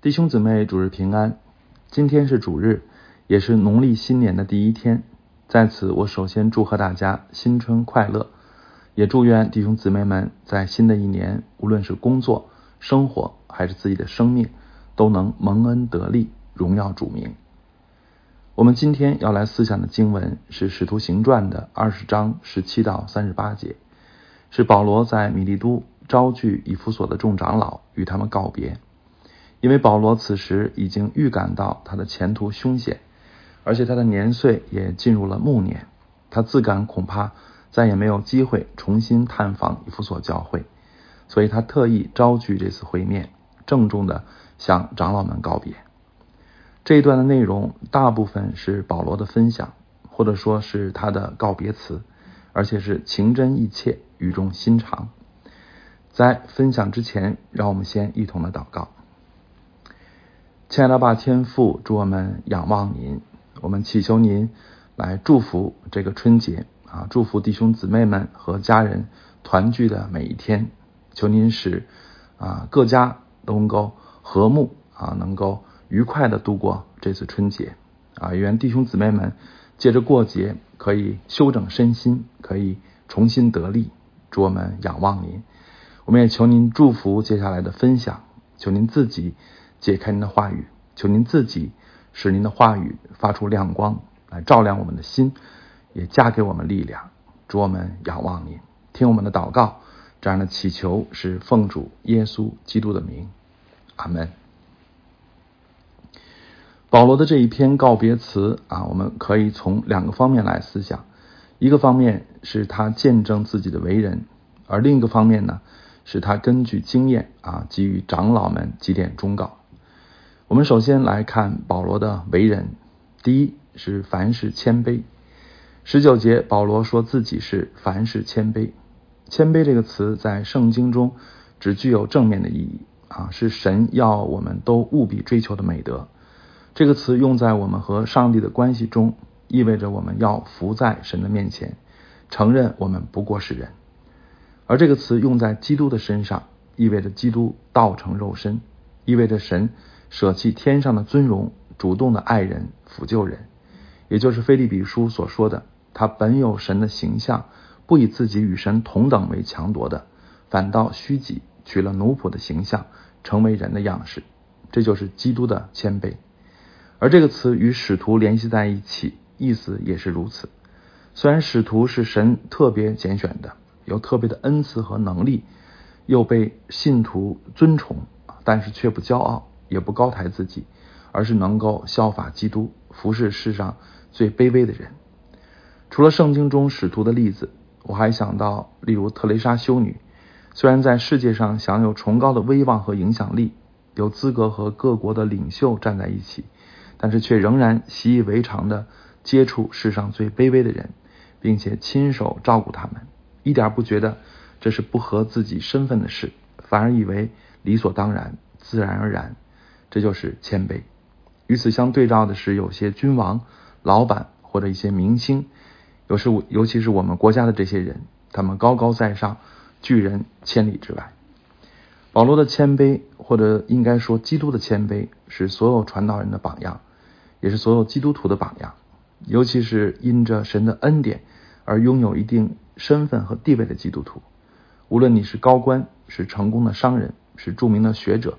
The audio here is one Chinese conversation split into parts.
弟兄姊妹，主日平安。今天是主日，也是农历新年的第一天。在此，我首先祝贺大家新春快乐，也祝愿弟兄姊妹们在新的一年，无论是工作、生活还是自己的生命，都能蒙恩得利，荣耀主名。我们今天要来思想的经文是《使徒行传》的二十章十七到三十八节，是保罗在米利都招聚以弗所的众长老，与他们告别。因为保罗此时已经预感到他的前途凶险，而且他的年岁也进入了暮年，他自感恐怕再也没有机会重新探访以弗所教会，所以他特意招聚这次会面，郑重的向长老们告别。这一段的内容大部分是保罗的分享，或者说是他的告别词，而且是情真意切、语重心长。在分享之前，让我们先一同的祷告。亲爱的爸天父，祝我们仰望您，我们祈求您来祝福这个春节啊，祝福弟兄姊妹们和家人团聚的每一天。求您使啊各家都能够和睦啊，能够愉快的度过这次春节啊。愿弟兄姊妹们借着过节可以修整身心，可以重新得力。祝我们仰望您，我们也求您祝福接下来的分享，求您自己。解开您的话语，求您自己使您的话语发出亮光，来照亮我们的心，也加给我们力量。主我们仰望您，听我们的祷告，这样的祈求是奉主耶稣基督的名，阿门。保罗的这一篇告别词啊，我们可以从两个方面来思想，一个方面是他见证自己的为人，而另一个方面呢，是他根据经验啊，给予长老们几点忠告。我们首先来看保罗的为人，第一是凡事谦卑。十九节，保罗说自己是凡事谦卑。谦卑这个词在圣经中只具有正面的意义啊，是神要我们都务必追求的美德。这个词用在我们和上帝的关系中，意味着我们要伏在神的面前，承认我们不过是人；而这个词用在基督的身上，意味着基督道成肉身，意味着神。舍弃天上的尊荣，主动的爱人、抚救人，也就是菲利比书所说的，他本有神的形象，不以自己与神同等为强夺的，反倒虚己，取了奴仆的形象，成为人的样式。这就是基督的谦卑。而这个词与使徒联系在一起，意思也是如此。虽然使徒是神特别拣选的，有特别的恩赐和能力，又被信徒尊崇，但是却不骄傲。也不高抬自己，而是能够效法基督，服侍世上最卑微的人。除了圣经中使徒的例子，我还想到，例如特蕾莎修女，虽然在世界上享有崇高的威望和影响力，有资格和各国的领袖站在一起，但是却仍然习以为常的接触世上最卑微的人，并且亲手照顾他们，一点不觉得这是不合自己身份的事，反而以为理所当然、自然而然。这就是谦卑。与此相对照的是，有些君王、老板或者一些明星，有时尤其是我们国家的这些人，他们高高在上，拒人千里之外。保罗的谦卑，或者应该说基督的谦卑，是所有传道人的榜样，也是所有基督徒的榜样。尤其是因着神的恩典而拥有一定身份和地位的基督徒，无论你是高官，是成功的商人，是著名的学者。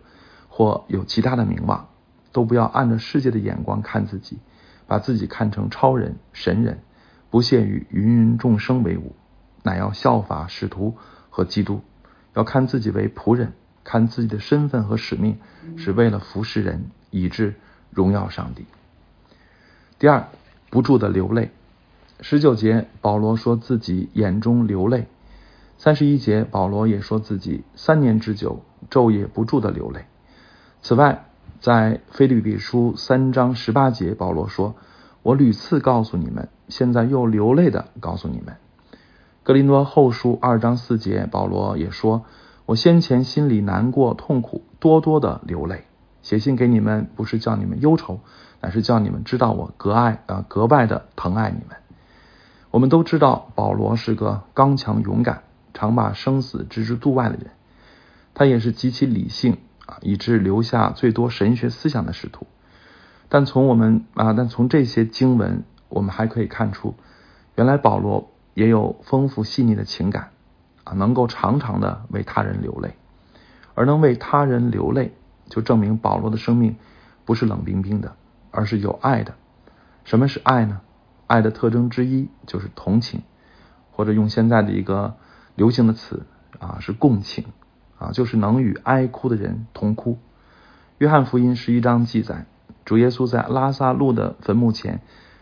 或有其他的名望，都不要按着世界的眼光看自己，把自己看成超人、神人，不屑与芸芸众生为伍，乃要效法使徒和基督，要看自己为仆人，看自己的身份和使命是为了服侍人，以致荣耀上帝。第二，不住的流泪。十九节，保罗说自己眼中流泪；三十一节，保罗也说自己三年之久，昼夜不住的流泪。此外，在菲律比书三章十八节，保罗说：“我屡次告诉你们，现在又流泪的告诉你们。”格林多后书二章四节，保罗也说：“我先前心里难过痛苦，多多的流泪。写信给你们，不是叫你们忧愁，乃是叫你们知道我格爱啊格外的疼爱你们。”我们都知道，保罗是个刚强勇敢、常把生死置之度外的人，他也是极其理性。啊，以致留下最多神学思想的使徒。但从我们啊，但从这些经文，我们还可以看出，原来保罗也有丰富细腻的情感啊，能够常常的为他人流泪，而能为他人流泪，就证明保罗的生命不是冷冰冰的，而是有爱的。什么是爱呢？爱的特征之一就是同情，或者用现在的一个流行的词啊，是共情啊，就是能与哀哭的人同哭。约翰福音十一章记载。主耶稣在拉萨路的坟墓前，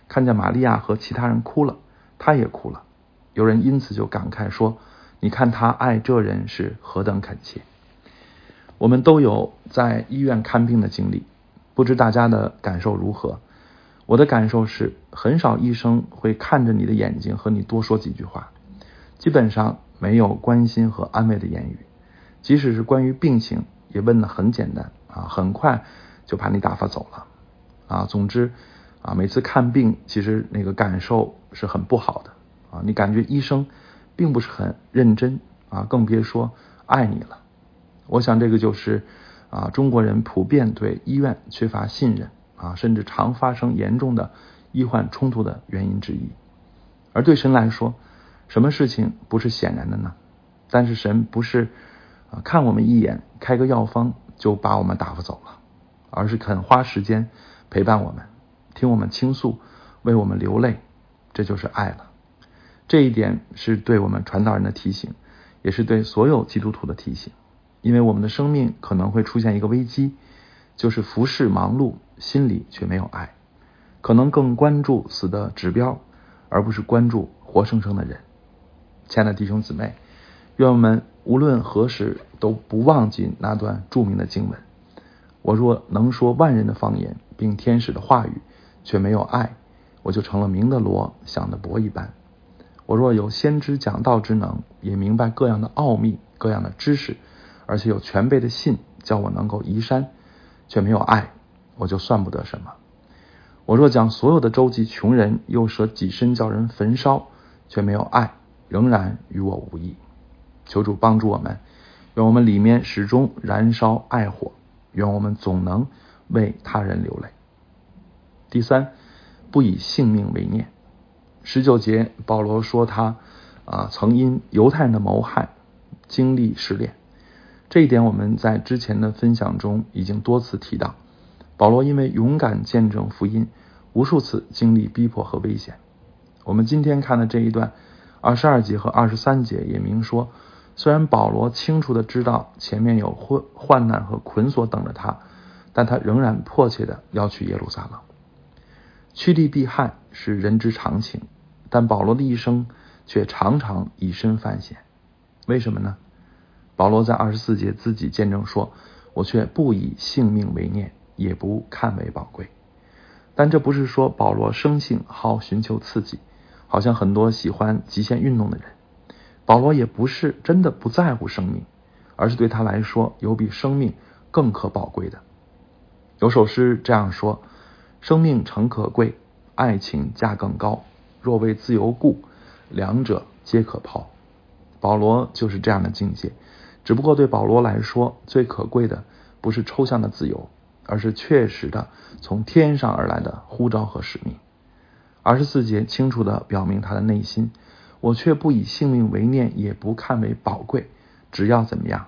看见玛利亚和其他人哭了，他也哭了。有人因此就感慨说：“你看他爱这人是何等恳切。”我们都有在医院看病的经历，不知大家的感受如何？我的感受是，很少医生会看着你的眼睛和你多说几句话，基本上没有关心和安慰的言语，即使是关于病情，也问的很简单啊，很快就把你打发走了。啊，总之，啊，每次看病，其实那个感受是很不好的啊。你感觉医生并不是很认真啊，更别说爱你了。我想这个就是啊，中国人普遍对医院缺乏信任啊，甚至常发生严重的医患冲突的原因之一。而对神来说，什么事情不是显然的呢？但是神不是啊，看我们一眼，开个药方就把我们打发走了，而是肯花时间。陪伴我们，听我们倾诉，为我们流泪，这就是爱了。这一点是对我们传道人的提醒，也是对所有基督徒的提醒。因为我们的生命可能会出现一个危机，就是服侍忙碌，心里却没有爱，可能更关注死的指标，而不是关注活生生的人。亲爱的弟兄姊妹，愿我们无论何时都不忘记那段著名的经文。我若能说万人的方言，并天使的话语，却没有爱，我就成了明的罗，想的博一般。我若有先知讲道之能，也明白各样的奥秘、各样的知识，而且有全备的信，叫我能够移山，却没有爱，我就算不得什么。我若将所有的周济穷人，又舍己身叫人焚烧，却没有爱，仍然与我无益。求主帮助我们，愿我们里面始终燃烧爱火。愿我们总能为他人流泪。第三，不以性命为念。十九节，保罗说他啊曾因犹太人的谋害经历试炼，这一点我们在之前的分享中已经多次提到。保罗因为勇敢见证福音，无数次经历逼迫和危险。我们今天看的这一段二十二节和二十三节也明说。虽然保罗清楚的知道前面有患患难和捆锁等着他，但他仍然迫切的要去耶路撒冷。趋利避害是人之常情，但保罗的一生却常常以身犯险。为什么呢？保罗在二十四节自己见证说：“我却不以性命为念，也不看为宝贵。”但这不是说保罗生性好寻求刺激，好像很多喜欢极限运动的人。保罗也不是真的不在乎生命，而是对他来说有比生命更可宝贵的。有首诗这样说：“生命诚可贵，爱情价更高。若为自由故，两者皆可抛。”保罗就是这样的境界。只不过对保罗来说，最可贵的不是抽象的自由，而是确实的从天上而来的呼召和使命。二十四节清楚的表明他的内心。我却不以性命为念，也不看为宝贵。只要怎么样？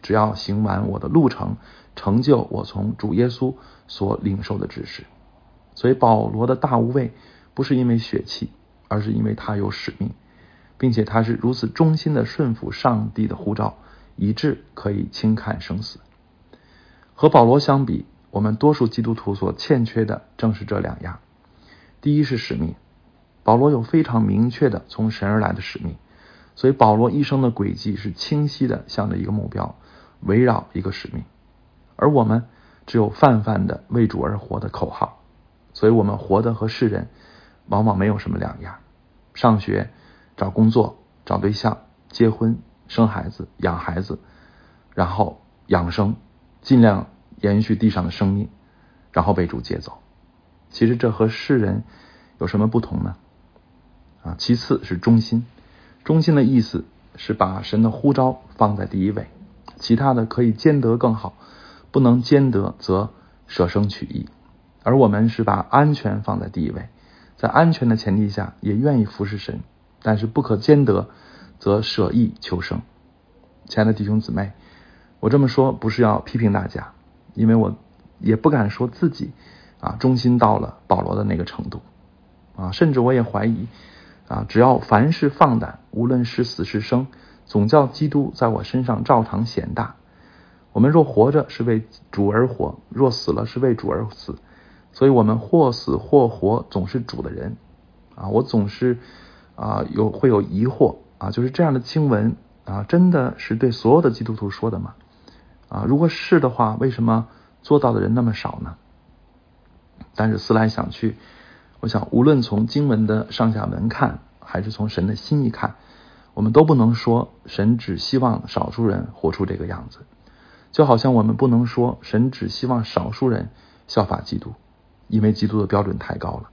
只要行完我的路程，成就我从主耶稣所领受的指示。所以保罗的大无畏，不是因为血气，而是因为他有使命，并且他是如此忠心的顺服上帝的呼召，以致可以轻看生死。和保罗相比，我们多数基督徒所欠缺的正是这两样：第一是使命。保罗有非常明确的从神而来的使命，所以保罗一生的轨迹是清晰的，向着一个目标，围绕一个使命。而我们只有泛泛的为主而活的口号，所以我们活的和世人往往没有什么两样。上学、找工作、找对象、结婚、生孩子、养孩子，然后养生，尽量延续地上的生命，然后被主接走。其实这和世人有什么不同呢？其次是忠心，忠心的意思是把神的呼召放在第一位，其他的可以兼得更好，不能兼得，则舍生取义。而我们是把安全放在第一位，在安全的前提下，也愿意服侍神，但是不可兼得，则舍义求生。亲爱的弟兄姊妹，我这么说不是要批评大家，因为我也不敢说自己啊忠心到了保罗的那个程度啊，甚至我也怀疑啊，只要凡事放胆，无论是死是生，总叫基督在我身上照常显大。我们若活着是为主而活，若死了是为主而死，所以我们或死或活，总是主的人啊。我总是啊有会有疑惑啊，就是这样的经文。啊，真的是对所有的基督徒说的吗？啊，如果是的话，为什么做到的人那么少呢？但是思来想去，我想无论从经文的上下文看，还是从神的心意看，我们都不能说神只希望少数人活出这个样子，就好像我们不能说神只希望少数人效法基督，因为基督的标准太高了，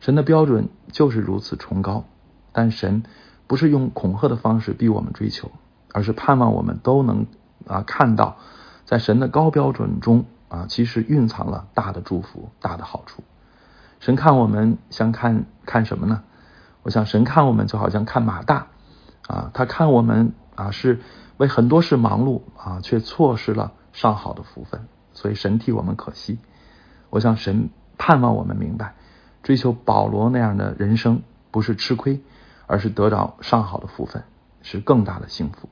神的标准就是如此崇高，但神。不是用恐吓的方式逼我们追求，而是盼望我们都能啊看到，在神的高标准中啊，其实蕴藏了大的祝福、大的好处。神看我们像看看什么呢？我想神看我们就好像看马大啊，他看我们啊是为很多事忙碌啊，却错失了上好的福分，所以神替我们可惜。我想神盼望我们明白，追求保罗那样的人生不是吃亏。而是得到上好的福分，是更大的幸福。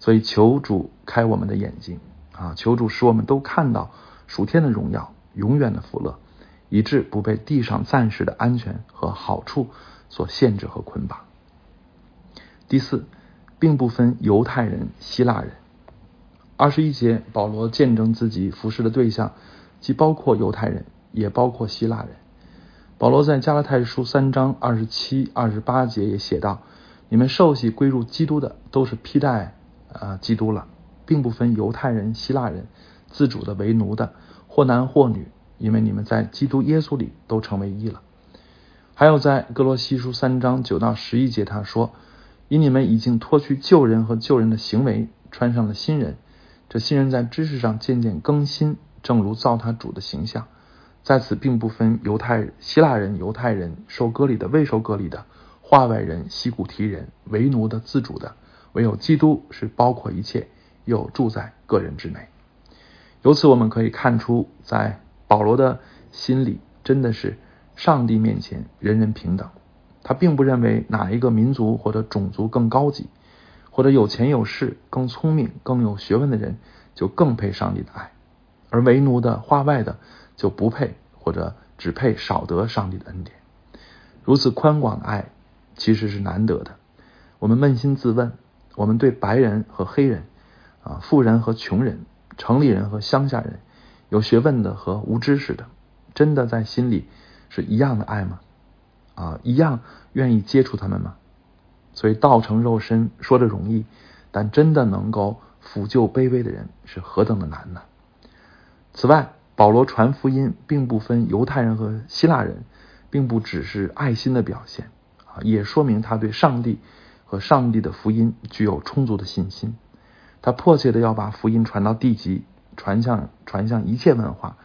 所以求主开我们的眼睛啊！求主使我们都看到属天的荣耀、永远的福乐，以致不被地上暂时的安全和好处所限制和捆绑。第四，并不分犹太人、希腊人。二十一节，保罗见证自己服侍的对象，既包括犹太人，也包括希腊人。保罗在加拉太书三章二十七、二十八节也写道：“你们受洗归入基督的，都是披戴啊基督了，并不分犹太人、希腊人，自主的为奴的，或男或女，因为你们在基督耶稣里都成为一了。”还有在哥罗西书三章九到十一节，他说：“因你们已经脱去旧人和旧人的行为，穿上了新人，这新人在知识上渐渐更新，正如造他主的形象。”在此并不分犹太、希腊人、犹太人受割礼的、未受割礼的、化外人、西古提人、为奴的、自主的，唯有基督是包括一切，又住在个人之内。由此我们可以看出，在保罗的心里，真的是上帝面前人人平等。他并不认为哪一个民族或者种族更高级，或者有钱有势、更聪明、更有学问的人就更配上帝的爱，而为奴的、化外的。就不配或者只配少得上帝的恩典。如此宽广的爱其实是难得的。我们扪心自问，我们对白人和黑人啊，富人和穷人，城里人和乡下人，有学问的和无知识的，真的在心里是一样的爱吗？啊，一样愿意接触他们吗？所以道成肉身说的容易，但真的能够抚救卑微的人是何等的难呢？此外。保罗传福音，并不分犹太人和希腊人，并不只是爱心的表现啊，也说明他对上帝和上帝的福音具有充足的信心。他迫切的要把福音传到地极，传向传向一切文化，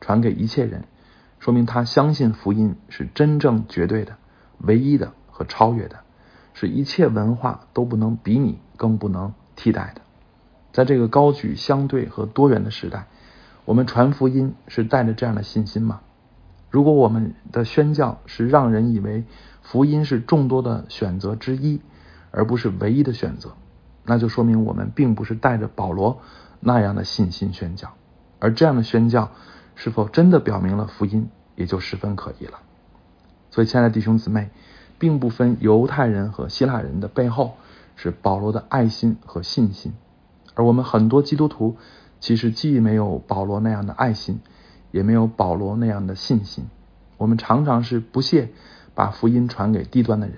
传给一切人，说明他相信福音是真正绝对的、唯一的和超越的，是一切文化都不能比拟、更不能替代的。在这个高举相对和多元的时代。我们传福音是带着这样的信心吗？如果我们的宣教是让人以为福音是众多的选择之一，而不是唯一的选择，那就说明我们并不是带着保罗那样的信心宣教。而这样的宣教是否真的表明了福音，也就十分可疑了。所以，亲爱的弟兄姊妹，并不分犹太人和希腊人的背后是保罗的爱心和信心，而我们很多基督徒。其实既没有保罗那样的爱心，也没有保罗那样的信心。我们常常是不屑把福音传给低端的人，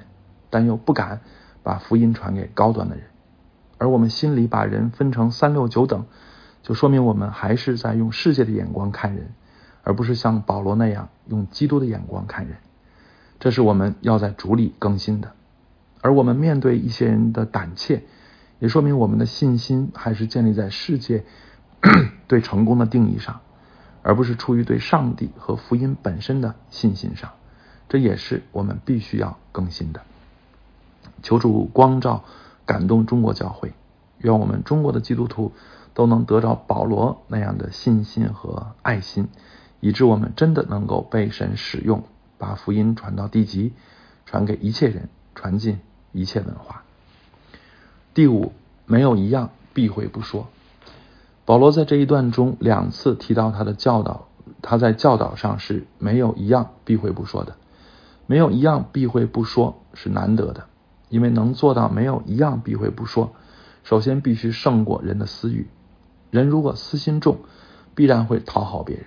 但又不敢把福音传给高端的人。而我们心里把人分成三六九等，就说明我们还是在用世界的眼光看人，而不是像保罗那样用基督的眼光看人。这是我们要在主里更新的。而我们面对一些人的胆怯，也说明我们的信心还是建立在世界。对成功的定义上，而不是出于对上帝和福音本身的信心上。这也是我们必须要更新的。求主光照、感动中国教会，愿我们中国的基督徒都能得着保罗那样的信心和爱心，以致我们真的能够被神使用，把福音传到地极，传给一切人，传进一切文化。第五，没有一样避讳不说。保罗在这一段中两次提到他的教导，他在教导上是没有一样避讳不说的。没有一样避讳不说是难得的，因为能做到没有一样避讳不说，首先必须胜过人的私欲。人如果私心重，必然会讨好别人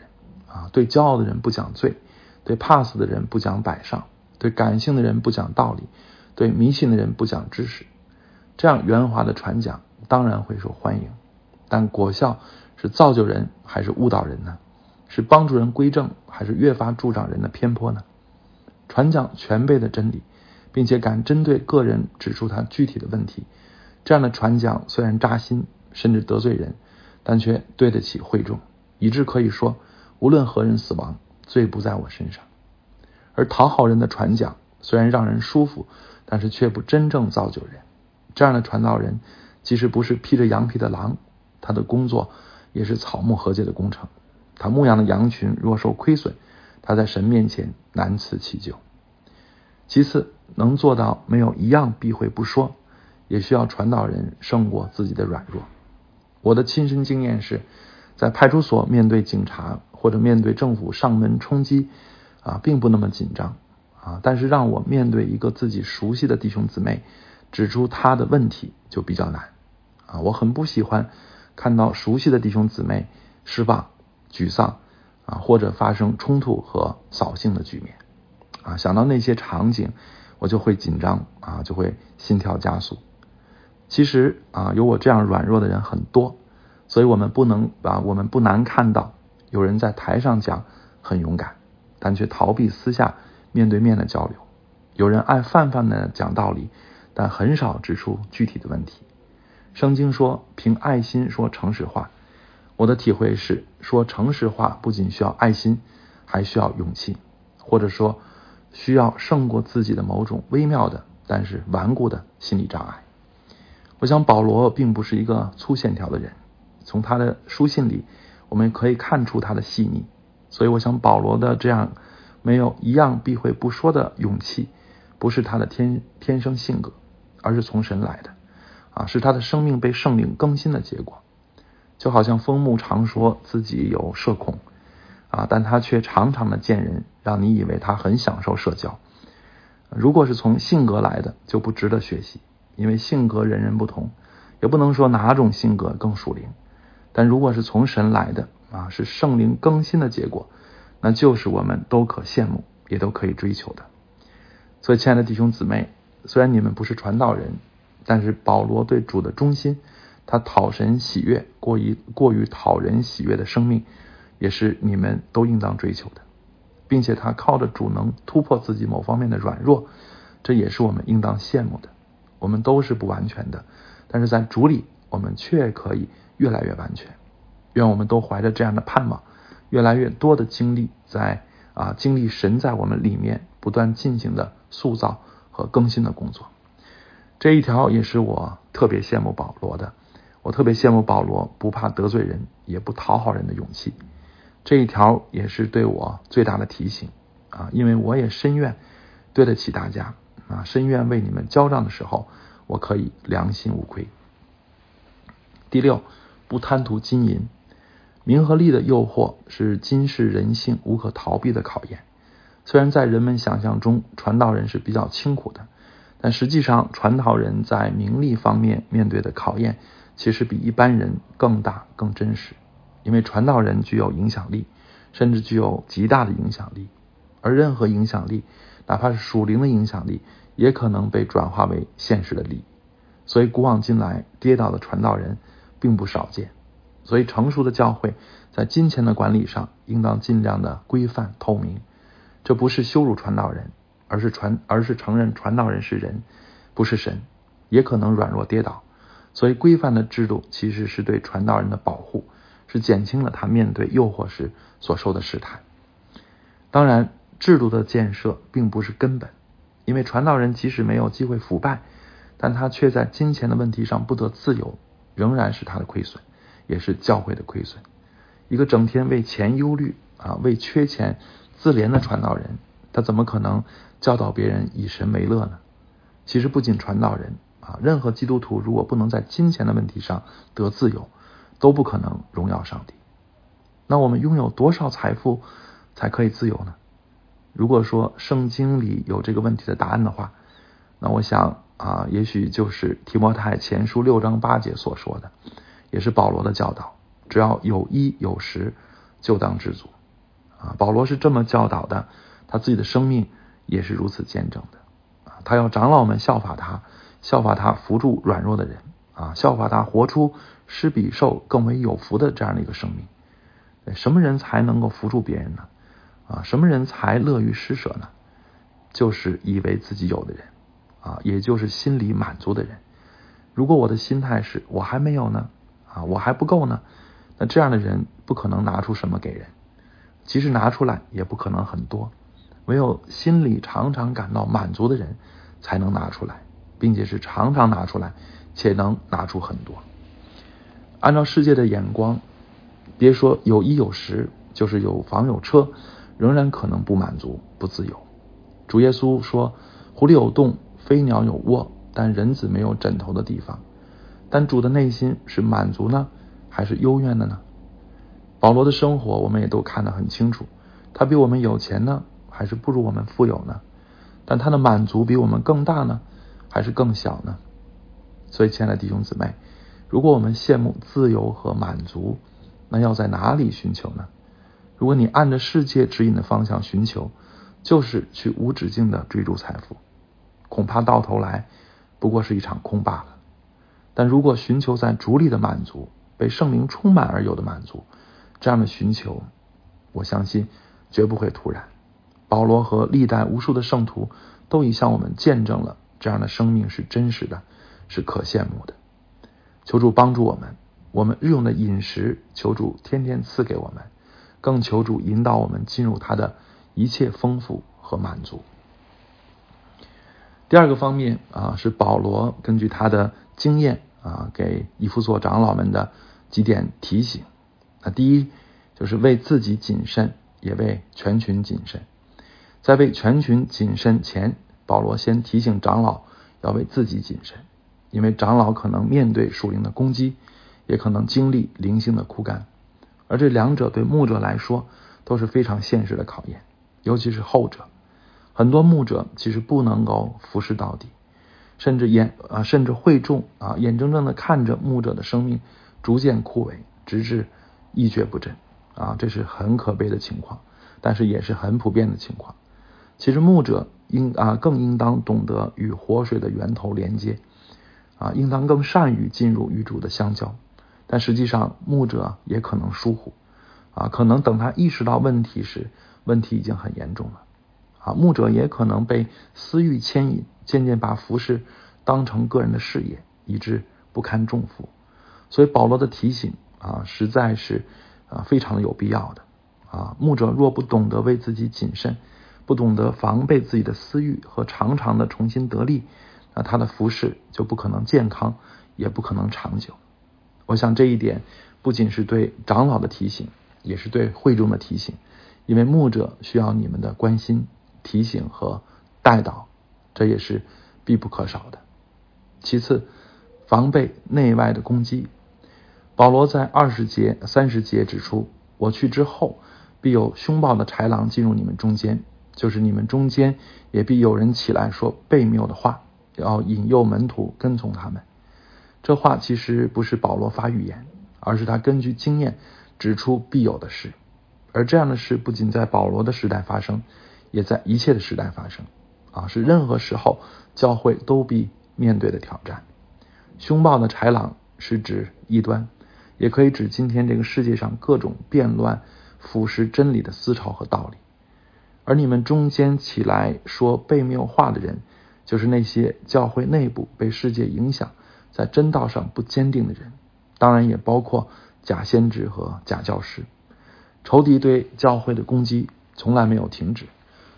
啊。对骄傲的人不讲罪，对怕死的人不讲摆上，对感性的人不讲道理，对迷信的人不讲知识。这样圆滑的传讲当然会受欢迎，但果效是造就人还是误导人呢？是帮助人归正，还是越发助长人的偏颇呢？传讲全备的真理，并且敢针对个人指出他具体的问题，这样的传讲虽然扎心，甚至得罪人，但却对得起会众，以致可以说，无论何人死亡，罪不在我身上。而讨好人的传讲虽然让人舒服，但是却不真正造就人。这样的传道人，即使不是披着羊皮的狼，他的工作也是草木和解的工程。他牧养的羊群若受亏损，他在神面前难辞其咎。其次，能做到没有一样避讳不说，也需要传道人胜过自己的软弱。我的亲身经验是，在派出所面对警察或者面对政府上门冲击啊，并不那么紧张啊，但是让我面对一个自己熟悉的弟兄姊妹。指出他的问题就比较难啊！我很不喜欢看到熟悉的弟兄姊妹失望、沮丧啊，或者发生冲突和扫兴的局面啊。想到那些场景，我就会紧张啊，就会心跳加速。其实啊，有我这样软弱的人很多，所以我们不能啊，我们不难看到有人在台上讲很勇敢，但却逃避私下面对面的交流；有人爱泛泛的讲道理。但很少指出具体的问题。圣经说：“凭爱心说诚实话。”我的体会是，说诚实话不仅需要爱心，还需要勇气，或者说需要胜过自己的某种微妙的但是顽固的心理障碍。我想保罗并不是一个粗线条的人，从他的书信里我们可以看出他的细腻。所以，我想保罗的这样没有一样避讳不说的勇气，不是他的天天生性格。而是从神来的，啊，是他的生命被圣灵更新的结果。就好像枫木常说自己有社恐，啊，但他却常常的见人，让你以为他很享受社交。如果是从性格来的，就不值得学习，因为性格人人不同，也不能说哪种性格更属灵。但如果是从神来的，啊，是圣灵更新的结果，那就是我们都可羡慕，也都可以追求的。所以，亲爱的弟兄姊妹。虽然你们不是传道人，但是保罗对主的忠心，他讨神喜悦过于过于讨人喜悦的生命，也是你们都应当追求的，并且他靠着主能突破自己某方面的软弱，这也是我们应当羡慕的。我们都是不完全的，但是在主里，我们却可以越来越完全。愿我们都怀着这样的盼望，越来越多的经历，在啊经历神在我们里面不断进行的塑造。和更新的工作，这一条也是我特别羡慕保罗的。我特别羡慕保罗不怕得罪人，也不讨好人的勇气。这一条也是对我最大的提醒啊！因为我也深愿对得起大家啊，深愿为你们交账的时候，我可以良心无愧。第六，不贪图金银，名和利的诱惑是今世人性无可逃避的考验。虽然在人们想象中，传道人是比较清苦的，但实际上，传道人在名利方面面对的考验，其实比一般人更大、更真实。因为传道人具有影响力，甚至具有极大的影响力，而任何影响力，哪怕是属灵的影响力，也可能被转化为现实的利益。所以，古往今来，跌倒的传道人并不少见。所以，成熟的教会，在金钱的管理上，应当尽量的规范透明。这不是羞辱传道人，而是传，而是承认传道人是人，不是神，也可能软弱跌倒。所以，规范的制度其实是对传道人的保护，是减轻了他面对诱惑时所受的试探。当然，制度的建设并不是根本，因为传道人即使没有机会腐败，但他却在金钱的问题上不得自由，仍然是他的亏损，也是教会的亏损。一个整天为钱忧虑啊，为缺钱自怜的传道人，他怎么可能教导别人以神为乐呢？其实，不仅传道人啊，任何基督徒如果不能在金钱的问题上得自由，都不可能荣耀上帝。那我们拥有多少财富才可以自由呢？如果说圣经里有这个问题的答案的话，那我想啊，也许就是提摩太前书六章八节所说的，也是保罗的教导。只要有衣有食，就当知足。啊，保罗是这么教导的，他自己的生命也是如此见证的。啊，他要长老们效法他，效法他扶助软弱的人，啊，效法他活出施比受更为有福的这样的一个生命。什么人才能够扶助别人呢？啊，什么人才乐于施舍呢？就是以为自己有的人，啊，也就是心里满足的人。如果我的心态是我还没有呢，啊，我还不够呢。那这样的人不可能拿出什么给人，即使拿出来也不可能很多。唯有心里常常感到满足的人，才能拿出来，并且是常常拿出来，且能拿出很多。按照世界的眼光，别说有衣有食，就是有房有车，仍然可能不满足、不自由。主耶稣说：“狐狸有洞，飞鸟有窝，但人子没有枕头的地方。”但主的内心是满足呢？还是幽怨的呢？保罗的生活我们也都看得很清楚，他比我们有钱呢，还是不如我们富有呢？但他的满足比我们更大呢，还是更小呢？所以，亲爱的弟兄姊妹，如果我们羡慕自由和满足，那要在哪里寻求呢？如果你按着世界指引的方向寻求，就是去无止境的追逐财富，恐怕到头来不过是一场空罢了。但如果寻求在主里的满足，被圣灵充满而有的满足，这样的寻求，我相信绝不会突然。保罗和历代无数的圣徒都已向我们见证了这样的生命是真实的，是可羡慕的。求主帮助我们，我们日用的饮食，求主天天赐给我们，更求主引导我们进入他的一切丰富和满足。第二个方面啊，是保罗根据他的经验啊，给以弗所长老们的。几点提醒：那第一就是为自己谨慎，也为全群谨慎。在为全群谨慎前，保罗先提醒长老要为自己谨慎，因为长老可能面对属灵的攻击，也可能经历灵性的枯干，而这两者对牧者来说都是非常现实的考验，尤其是后者。很多牧者其实不能够服侍到底，甚至眼啊，甚至会众啊，眼睁睁的看着牧者的生命。逐渐枯萎，直至一蹶不振啊！这是很可悲的情况，但是也是很普遍的情况。其实牧者应啊更应当懂得与活水的源头连接啊，应当更善于进入与主的相交。但实际上，牧者也可能疏忽啊，可能等他意识到问题时，问题已经很严重了啊。牧者也可能被私欲牵引，渐渐把服饰当成个人的事业，以致不堪重负。所以保罗的提醒啊，实在是啊非常的有必要的啊。牧者若不懂得为自己谨慎，不懂得防备自己的私欲和常常的重新得力，那他的服饰就不可能健康，也不可能长久。我想这一点不仅是对长老的提醒，也是对会众的提醒，因为牧者需要你们的关心、提醒和带导，这也是必不可少的。其次，防备内外的攻击。保罗在二十节、三十节指出：“我去之后，必有凶暴的豺狼进入你们中间，就是你们中间也必有人起来说悖谬的话，要引诱门徒跟从他们。”这话其实不是保罗发预言，而是他根据经验指出必有的事。而这样的事不仅在保罗的时代发生，也在一切的时代发生。啊，是任何时候教会都必面对的挑战。凶暴的豺狼是指异端。也可以指今天这个世界上各种变乱、腐蚀真理的思潮和道理，而你们中间起来说悖谬话的人，就是那些教会内部被世界影响、在真道上不坚定的人，当然也包括假先知和假教师。仇敌对教会的攻击从来没有停止，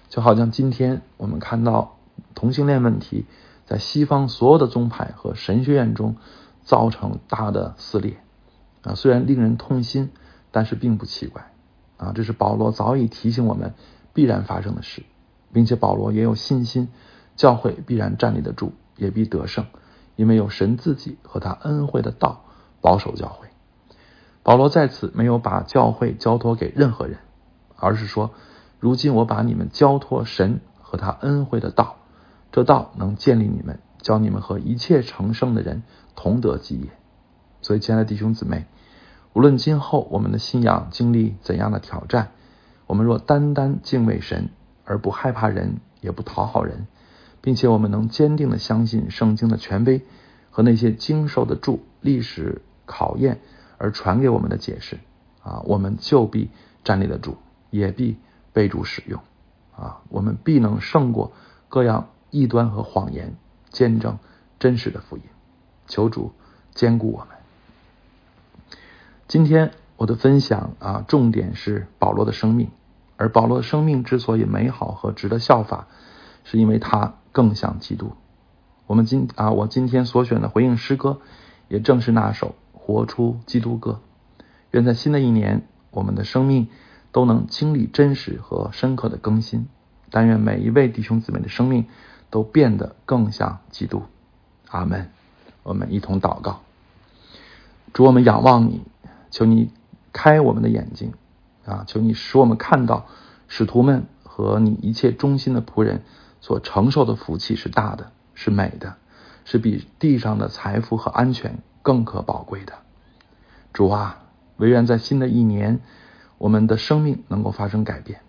就好像今天我们看到同性恋问题在西方所有的宗派和神学院中造成大的撕裂啊，虽然令人痛心，但是并不奇怪啊，这是保罗早已提醒我们必然发生的事，并且保罗也有信心，教会必然站立得住，也必得胜，因为有神自己和他恩惠的道保守教会。保罗在此没有把教会交托给任何人，而是说：“如今我把你们交托神和他恩惠的道，这道能建立你们，教你们和一切成圣的人同得基业。”所以，亲爱的弟兄姊妹，无论今后我们的信仰经历怎样的挑战，我们若单单敬畏神，而不害怕人，也不讨好人，并且我们能坚定的相信圣经的权威和那些经受得住历史考验。而传给我们的解释啊，我们就必站立得住，也必被主使用啊，我们必能胜过各样异端和谎言，见证真实的福音。求主兼顾我们。今天我的分享啊，重点是保罗的生命，而保罗的生命之所以美好和值得效法，是因为他更像基督。我们今啊，我今天所选的回应诗歌，也正是那首。活出基督歌，愿在新的一年，我们的生命都能经历真实和深刻的更新。但愿每一位弟兄姊妹的生命都变得更像基督。阿门。我们一同祷告，主，我们仰望你，求你开我们的眼睛啊！求你使我们看到使徒们和你一切忠心的仆人所承受的福气是大的，是美的，是比地上的财富和安全。更可宝贵的主啊，唯愿在新的一年，我们的生命能够发生改变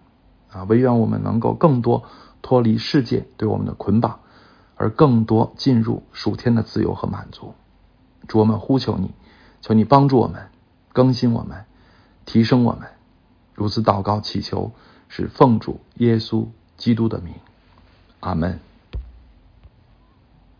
啊！唯愿我们能够更多脱离世界对我们的捆绑，而更多进入属天的自由和满足。主，我们呼求你，求你帮助我们，更新我们，提升我们。如此祷告祈求，是奉主耶稣基督的名，阿门。